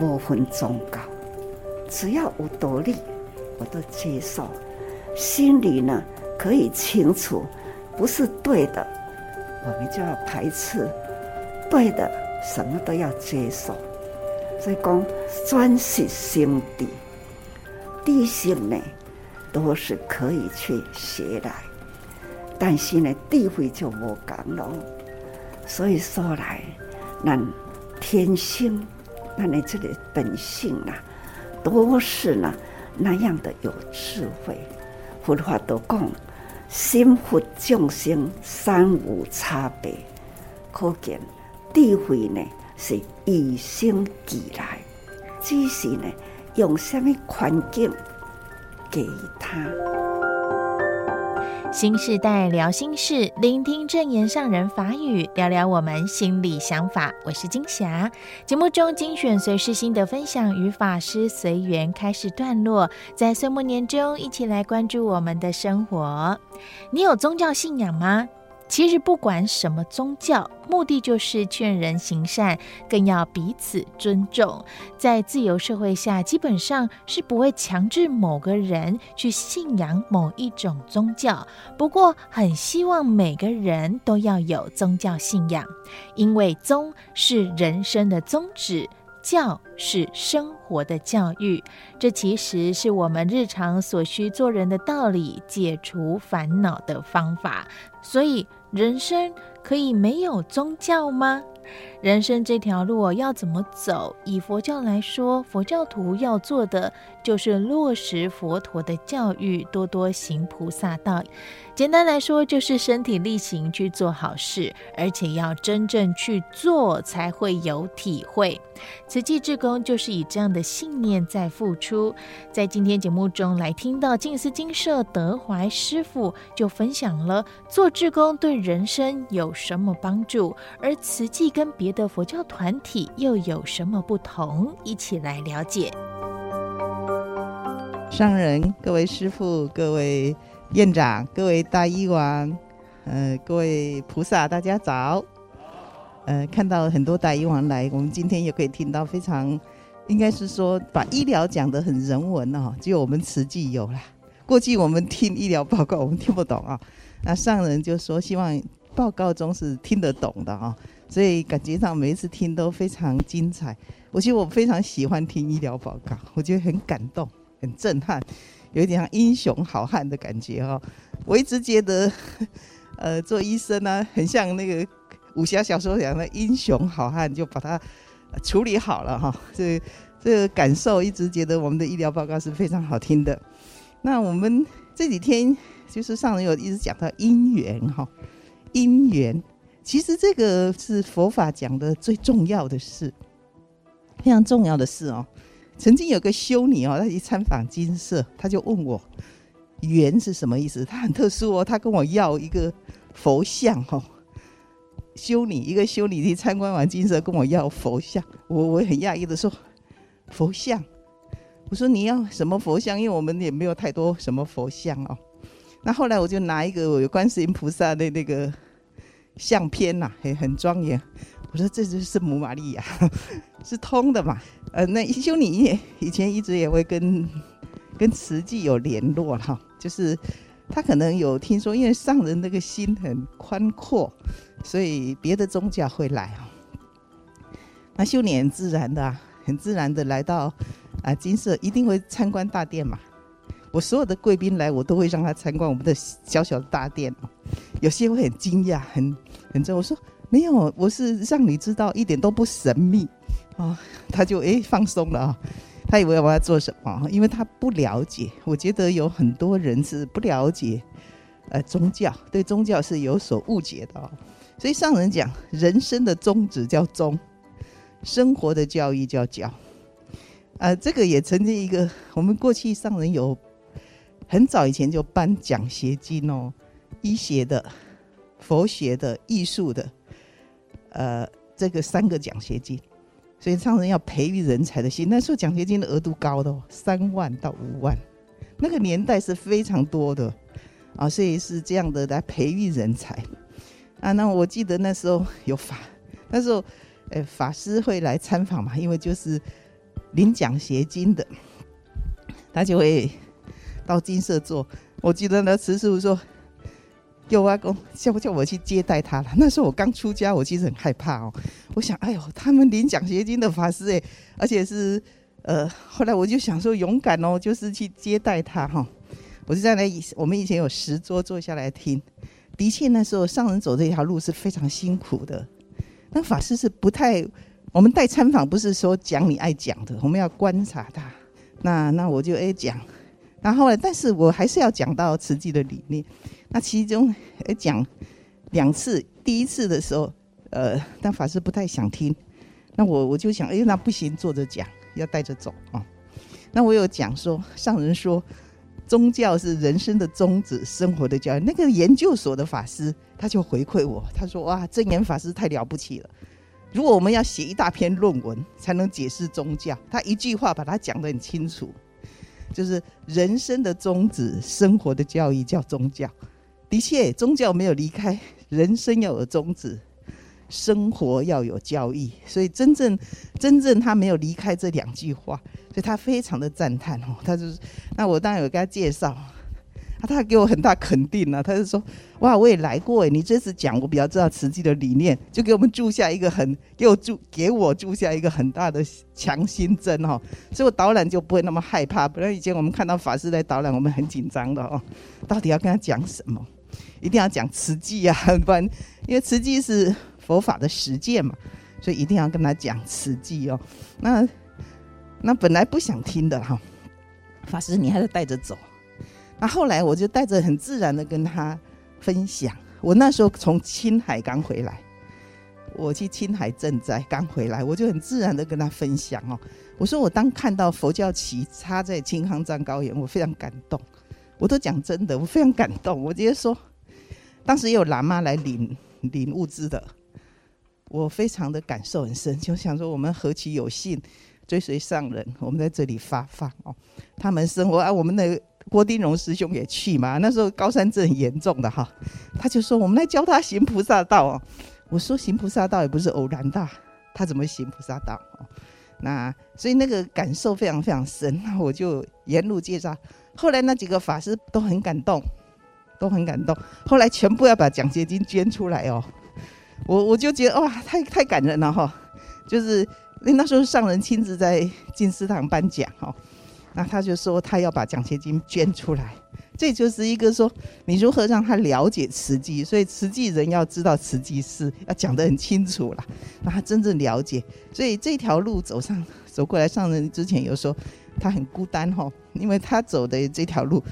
无分宗教，只要有道理，我都接受。心里呢可以清楚，不是对的，我们就要排斥；对的，什么都要接受。所以讲，专是心地，地性呢都是可以去学来，但是呢，地位就无讲了。所以说来，那天性，那你这个本性啊，都是呢那样的有智慧。佛法都讲，心佛众生三无差别，可见智慧呢是与生俱来，只是呢用什么环境给他。新世代聊心事，聆听正言上人法语，聊聊我们心里想法。我是金霞。节目中精选随时心得分享与法师随缘开始段落，在岁末年终，一起来关注我们的生活。你有宗教信仰吗？其实不管什么宗教，目的就是劝人行善，更要彼此尊重。在自由社会下，基本上是不会强制某个人去信仰某一种宗教。不过，很希望每个人都要有宗教信仰，因为宗是人生的宗旨，教是生活的教育。这其实是我们日常所需做人的道理，解除烦恼的方法。所以，人生可以没有宗教吗？人生这条路要怎么走？以佛教来说，佛教徒要做的就是落实佛陀的教育，多多行菩萨道。简单来说，就是身体力行去做好事，而且要真正去做，才会有体会。慈济志工就是以这样的信念在付出。在今天节目中来听到静思精舍德怀师傅就分享了做志工对人生有什么帮助，而慈济跟别的佛教团体又有什么不同？一起来了解。上人、各位师傅、各位。院长、各位大医王，呃，各位菩萨，大家早。呃，看到很多大医王来，我们今天也可以听到非常，应该是说把医疗讲得很人文哦，只有我们慈济有啦。过去我们听医疗报告，我们听不懂啊。那上人就说，希望报告中是听得懂的啊，所以感觉上每一次听都非常精彩。我觉得我非常喜欢听医疗报告，我觉得很感动，很震撼。有一点像英雄好汉的感觉哈，我一直觉得，呃，做医生呢、很像那个 武侠小说讲的英雄好汉，就把它处理好了哈。这这个感受一直觉得我们的医疗报告是非常好听的。那我们这几天就是上人有一直讲到因缘哈，因缘其实这个是佛法讲的最重要的事，非常重要的事哦。曾经有个修女哦，她去参访金色，她就问我“缘”是什么意思？她很特殊哦，她跟我要一个佛像哦。修女一个修女去参观完金色，跟我要佛像，我我很讶异的说：“佛像？”我说：“你要什么佛像？因为我们也没有太多什么佛像哦。”那后来我就拿一个有观世音菩萨的那个相片呐，很很庄严。我说：“这就是圣母玛利亚，是通的嘛。”呃，那修女也以前一直也会跟跟慈济有联络哈，就是他可能有听说，因为上人那个心很宽阔，所以别的宗教会来啊。那修女很自然的啊，很自然的来到啊金色，一定会参观大殿嘛。我所有的贵宾来，我都会让他参观我们的小小的大殿。有些会很惊讶，很很这，我说没有，我是让你知道一点都不神秘。哦，他就诶放松了啊，他以为我要做什么？因为他不了解。我觉得有很多人是不了解，呃，宗教对宗教是有所误解的哦。所以上人讲，人生的宗旨叫宗，生活的教育叫教。呃，这个也曾经一个，我们过去上人有很早以前就颁奖学金哦，医学的、佛学的、艺术的，呃，这个三个奖学金。所以上人要培育人才的心，那时候奖学金的额度高的哦，三万到五万，那个年代是非常多的啊，所以是这样的来培育人才啊。那我记得那时候有法，那时候呃法师会来参访嘛，因为就是领奖学金的，他就会到金色座。我记得那慈师傅说，有阿公叫不叫我去接待他了？那时候我刚出家，我其实很害怕哦。我想，哎呦，他们领奖学金的法师哎，而且是呃，后来我就想说，勇敢哦，就是去接待他哈。我就在那，我们以前有十桌坐下来听，的确那时候上人走这条路是非常辛苦的。那法师是不太，我们带参访不是说讲你爱讲的，我们要观察他。那那我就哎讲，然后呢，但是我还是要讲到慈济的理念。那其中哎讲两次，第一次的时候，呃，但法师不太想听。那我我就想，哎，那不行，坐着讲，要带着走啊、那我有讲说，上人说。宗教是人生的宗旨，生活的教育。那个研究所的法师他就回馈我，他说：“哇，证言法师太了不起了！如果我们要写一大篇论文才能解释宗教，他一句话把它讲得很清楚，就是人生的宗旨，生活的教育叫宗教。的确，宗教没有离开，人生要有宗旨。”生活要有交易，所以真正真正他没有离开这两句话，所以他非常的赞叹哦。他就是，那我当然有给他介绍，啊，他给我很大肯定啊。他就说，哇，我也来过诶，你这次讲我比较知道慈济的理念，就给我们注下一个很给我注给我注下一个很大的强心针哈。所以我导览就不会那么害怕。不然以前我们看到法师在导览，我们很紧张的哦，到底要跟他讲什么？一定要讲慈济啊，不然因为慈济是。佛法的实践嘛，所以一定要跟他讲慈济哦。那那本来不想听的哈，法师你还是带着走。那后来我就带着很自然的跟他分享。我那时候从青海刚回来，我去青海赈灾刚回来，我就很自然的跟他分享哦。我说我当看到佛教旗插在青康藏高原，我非常感动。我都讲真的，我非常感动。我直接说，当时也有喇嘛来领领物资的。我非常的感受很深，就想说我们何其有幸追随上人，我们在这里发放哦。他们生活啊，我们的郭丁荣师兄也去嘛。那时候高山症很严重的哈，他就说我们来教他行菩萨道哦。我说行菩萨道也不是偶然的，他怎么行菩萨道哦？那所以那个感受非常非常深，那我就沿路介绍。后来那几个法师都很感动，都很感动。后来全部要把奖学金捐出来哦。我我就觉得哇，太太感人了哈！就是那时候上人亲自在静思堂颁奖哈，那他就说他要把奖学金捐出来，这就是一个说你如何让他了解慈济，所以慈济人要知道慈济事，要讲得很清楚了，让他真正了解。所以这条路走上走过来，上人之前有说他很孤单哈，因为他走的这条路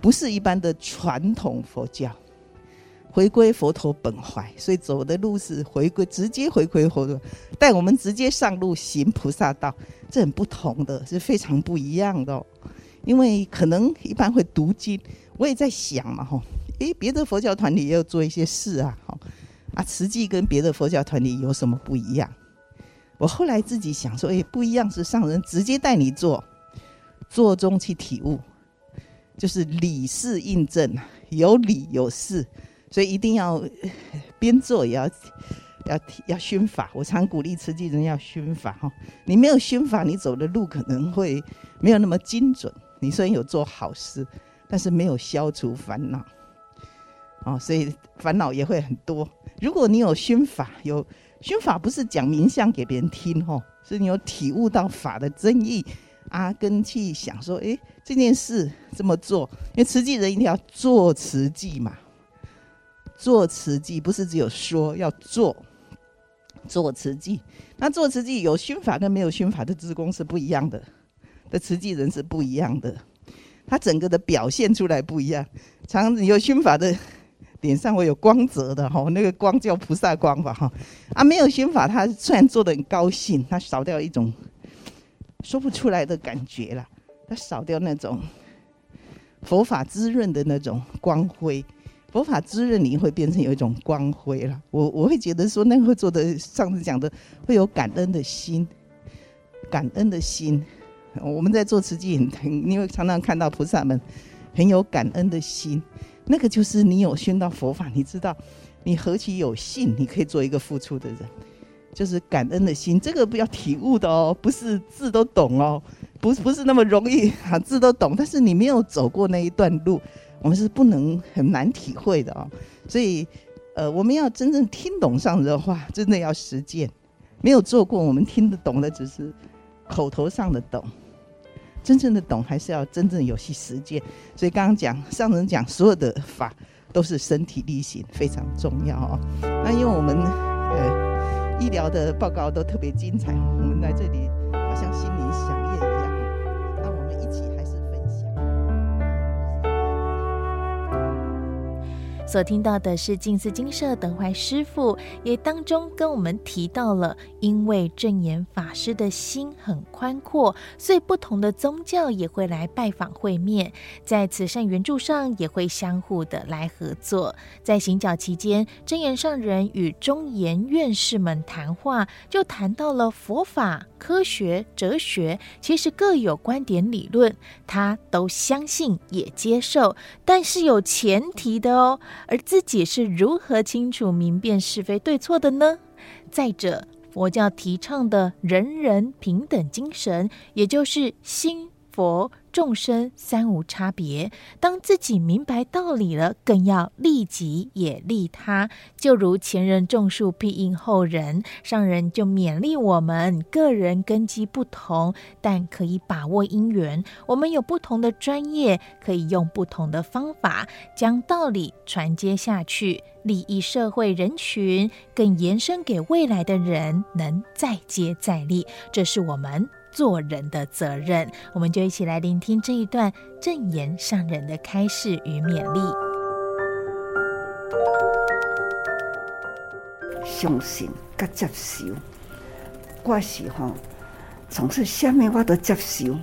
不是一般的传统佛教。回归佛陀本怀，所以走的路是回归，直接回归佛陀，带我们直接上路行菩萨道，这很不同的，是非常不一样的。因为可能一般会读经，我也在想嘛，吼，诶，别的佛教团体也有做一些事啊，吼，啊，慈济跟别的佛教团体有什么不一样？我后来自己想说，诶，不一样是上人直接带你做，做中去体悟，就是理事印证，有理有事。所以一定要边做也要要要熏法。我常鼓励慈济人要熏法哈。你没有熏法，你走的路可能会没有那么精准。你虽然有做好事，但是没有消除烦恼，哦，所以烦恼也会很多。如果你有熏法，有熏法不是讲名相给别人听哦，是你有体悟到法的真义啊，跟去想说，诶，这件事这么做，因为慈济人一定要做慈济嘛。做慈济不是只有说要做，做慈济。那做慈济有熏法跟没有熏法的职工是不一样的，的慈济人是不一样的，他整个的表现出来不一样。常有熏法的脸上会有光泽的哈，那个光叫菩萨光吧哈。啊，没有熏法，他虽然做的很高兴，他少掉一种说不出来的感觉了，他少掉那种佛法滋润的那种光辉。佛法滋润你会变成有一种光辉了，我我会觉得说那个会做的，上次讲的会有感恩的心，感恩的心。我们在做慈济很，你会常常看到菩萨们很有感恩的心，那个就是你有熏到佛法，你知道你何其有幸，你可以做一个付出的人，就是感恩的心，这个不要体悟的哦，不是字都懂哦，不不是那么容易啊，字都懂，但是你没有走过那一段路，我们是不能很难体会的哦。所以，呃，我们要真正听懂上人的话，真的要实践。没有做过，我们听得懂的只是口头上的懂，真正的懂还是要真正有去实践。所以刚刚讲上人讲所有的法都是身体力行，非常重要哦。那因为我们呃。医疗的报告都特别精彩，我们在这里好像所听到的是静思精舍德怀师傅，也当中跟我们提到了，因为正言法师的心很宽阔，所以不同的宗教也会来拜访会面，在慈善援助上也会相互的来合作。在行脚期间，正言上人与中研院士们谈话，就谈到了佛法、科学、哲学，其实各有观点理论，他都相信也接受，但是有前提的哦。而自己是如何清楚明辨是非对错的呢？再者，佛教提倡的人人平等精神，也就是心佛。众生三无差别，当自己明白道理了，更要利己也利他。就如前人种树，必应后人。上人就勉励我们，个人根基不同，但可以把握因缘。我们有不同的专业，可以用不同的方法将道理传接下去，利益社会人群，更延伸给未来的人，能再接再厉。这是我们。做人的责任，我们就一起来聆听这一段正言上人的开示与勉励。相信跟接受，我是吼，总是下面我都接受，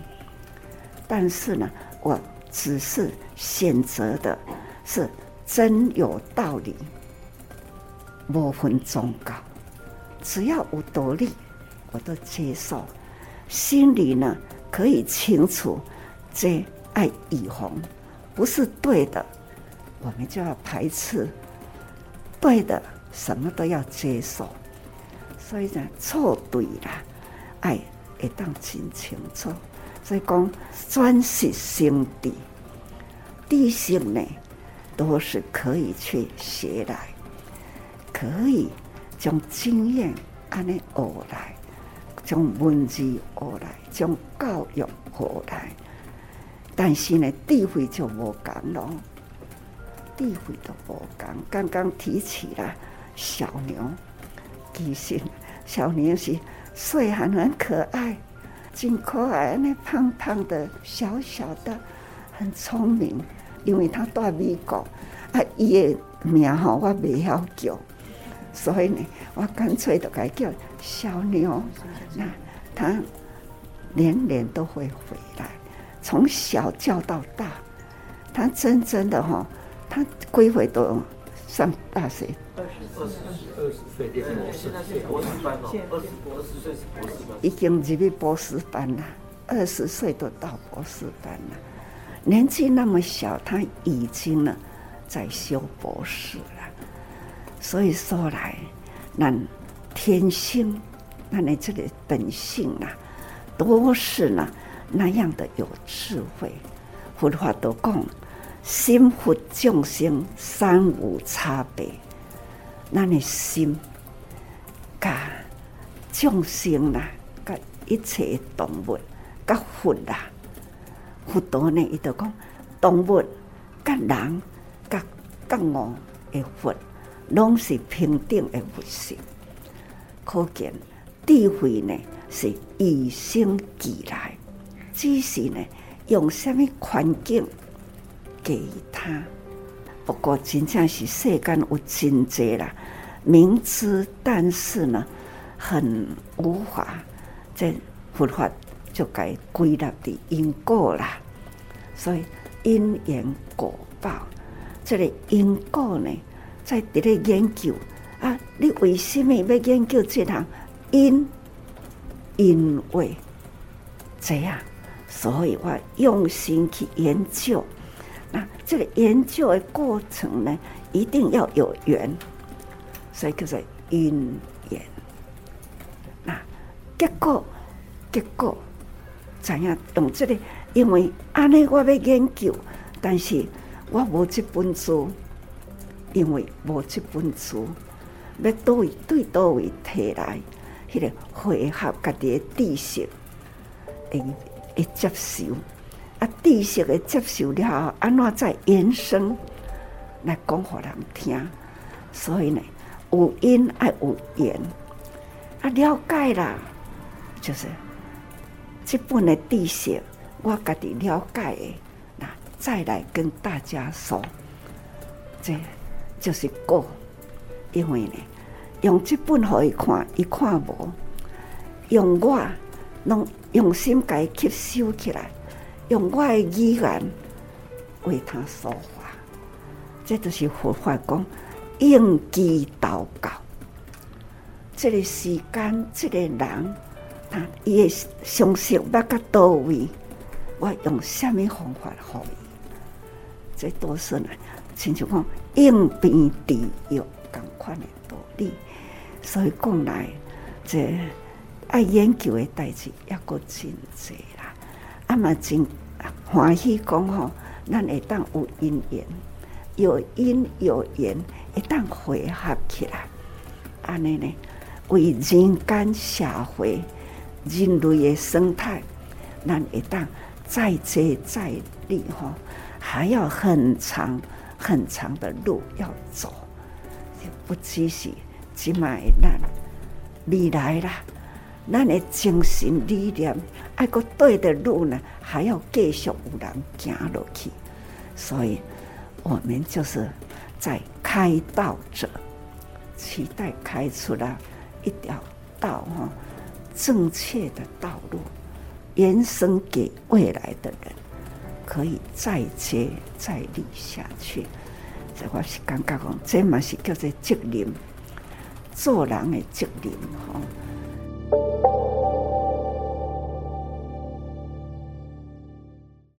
但是呢，我只是选择的是真有道理，无分宗教，只要有道理，我都接受。心里呢，可以清楚，这爱以红不是对的，我们就要排斥；对的，什么都要接受。所以呢，错对了，爱会当真清楚。所以讲，专是心地，地性呢，都是可以去学来，可以将经验安尼学来。将文字学来，将教育学来，但是呢，智慧就无同咯，智慧都无同。刚刚提起了小牛，其实小牛是细汉很可爱，真可爱，那胖胖的，小小的，很聪明。因为他在美国，啊，伊的名号我未晓叫。所以呢，我干脆就改叫小牛。那他年年都会回来，从小叫到大。他真正的哈，他归回都上大学。二十、二十、二十岁，现在是博士班哦。二十、二十岁是博士班。已经入去博士班了，二十岁都到博士班了。年纪那么小，他已经呢在修博士了。所以说来，那天性，那你这个本性啊，都是呢那样的有智慧。佛法都讲，心佛众生三无差别。那你心，甲众生啦，甲一切动物，甲佛啦，佛陀呢，伊就讲动物、甲人、甲甲我的佛。拢是平等的佛性，可见智慧呢是与生俱来，只是呢用什么环境给他。不过真正是世间有真济啦，明知但是呢很无法，这佛法就该归纳的因果啦。所以因缘果报，这个因果呢？在伫咧研究啊，你为什么要研究这项？因因为这样，所以我用心去研究。那这个研究的过程呢，一定要有缘，所以叫做因缘。结果，结果怎样懂这个？因为安尼我要研究，但是我无这本书，因为无这本书，要倒位对倒位摕来，迄个汇合家己的知识，会会接受。啊，知识的接受了后，安怎再延伸来讲互人听？所以呢，有因爱有缘，啊，了解啦，就是即本的知识，我家己了解的，那再来跟大家说，这就是果。因为呢，用这本互伊看，伊看无，用我拢用心甲伊吸收起来。用我的语言为他说话，这就是佛法讲应机祷告。这个时间，这个人，他伊的相信要到到位，我用什么方法互伊？这都是呢，亲像讲应变地狱同款的道理。所以讲来，这爱研究的代志也阁真济啦。阿嘛真欢喜讲吼，咱会当有因缘，有因有缘，会当汇合起来。安尼呢，为人间社会、人类的生态，咱会当再接再厉吼，还要很长很长的路要走，也不只是即卖咱未来啦。咱的精神理念，爱个对的路呢，还要继续有人行落去。所以，我们就是在开道者，期待开出了一条道哈，正确的道路，延伸给未来的人，可以再接再厉下去。这我是感觉讲，这嘛是叫做责任，做人的责任哈。